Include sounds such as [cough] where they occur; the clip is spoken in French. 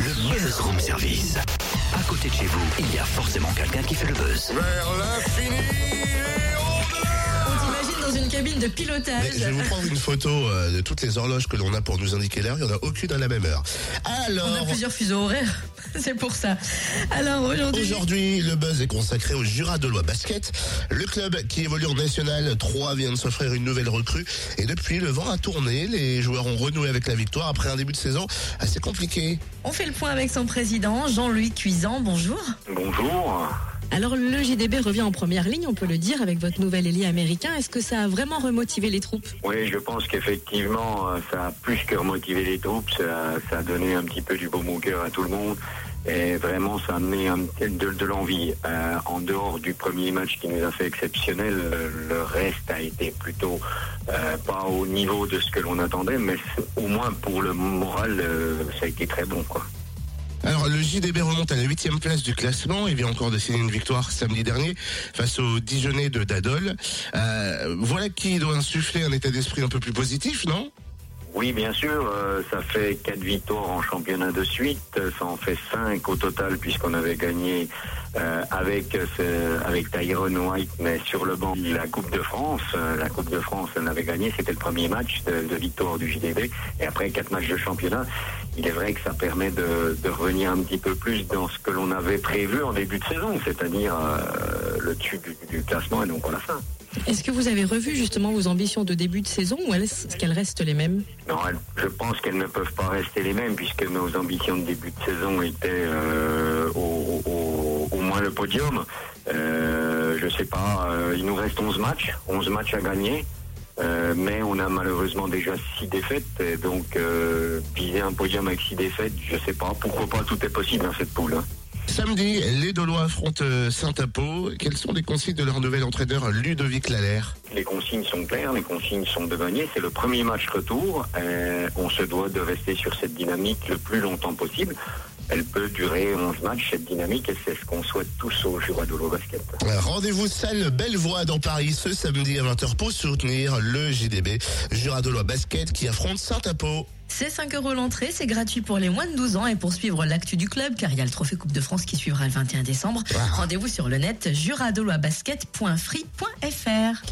Le Buzz Room Service. À côté de chez vous, il y a forcément quelqu'un qui fait le buzz. Vers l'infini et au-delà On t'imagine dans une cabine de pilotage. Mais je vais vous prendre une photo euh, de toutes les horloges que l'on a pour nous indiquer l'heure. Il n'y en a aucune à la même heure. Alors, On a plusieurs fuseaux horaires. [laughs] C'est pour ça. Alors aujourd'hui. Aujourd'hui, le buzz est consacré au Jura de Loi Basket. Le club qui évolue en National 3 vient de s'offrir une nouvelle recrue. Et depuis, le vent a tourné. Les joueurs ont renoué avec la victoire après un début de saison assez compliqué. On fait le point avec son président, Jean-Louis Cuisan. Bonjour. Bonjour. Alors le JDB revient en première ligne, on peut le dire, avec votre nouvel ailier américain. Est-ce que ça a vraiment remotivé les troupes? Oui, je pense qu'effectivement, euh, ça a plus que remotivé les troupes. Ça, a donné un petit peu du baume au cœur à tout le monde. Et vraiment, ça a amené de, l'envie. Euh, en dehors du premier match qui nous a fait exceptionnel, le, le reste a été plutôt euh, pas au niveau de ce que l'on attendait, mais au moins pour le moral, euh, ça a été très bon. quoi. Alors, le JDB remonte à la huitième place du classement. Il vient encore de signer une victoire samedi dernier face au Dijonais de Dadol. Euh, voilà qui doit insuffler un état d'esprit un peu plus positif, non? Oui, bien sûr, euh, ça fait quatre victoires en championnat de suite, ça en fait cinq au total puisqu'on avait gagné euh, avec euh, avec Tyrone White, mais sur le banc la Coupe de France. Euh, la Coupe de France, on avait gagné, c'était le premier match de, victoire du JDB, et après quatre matchs de championnat, il est vrai que ça permet de, de revenir un petit peu plus dans ce que l'on avait prévu en début de saison, c'est-à-dire euh, le dessus du, du classement et donc à la fin. Est-ce que vous avez revu justement vos ambitions de début de saison ou est-ce qu'elles restent les mêmes? Non, je pense qu'elles ne peuvent pas rester les mêmes puisque nos ambitions de début de saison étaient euh, au, moins le podium. Euh, je sais pas, euh, il nous reste 11 matchs, 11 matchs à gagner. Mais on a malheureusement déjà 6 défaites, donc viser un podium avec 6 défaites, je sais pas, pourquoi pas, tout est possible dans cette poule. hein. Samedi, les Dolois affrontent euh, Saint-Apo. Quelles sont les consignes de leur nouvel entraîneur Ludovic Lalère? Les consignes sont claires, les consignes sont de gagner. C'est le premier match retour. Euh, on se doit de rester sur cette dynamique le plus longtemps possible. Elle peut durer 11 matchs, cette dynamique, et c'est ce qu'on souhaite tous au Jura de l'eau basket. Rendez-vous salle Bellevoie dans Paris ce samedi à 20h pour soutenir le JDB Jura de Loi Basket qui affronte Saint-Apo. C'est 5 euros l'entrée, c'est gratuit pour les moins de 12 ans et pour suivre l'actu du club, car il y a le trophée Coupe de France qui suivra le 21 décembre. Rendez-vous sur le net juradoloibasket.free.fr.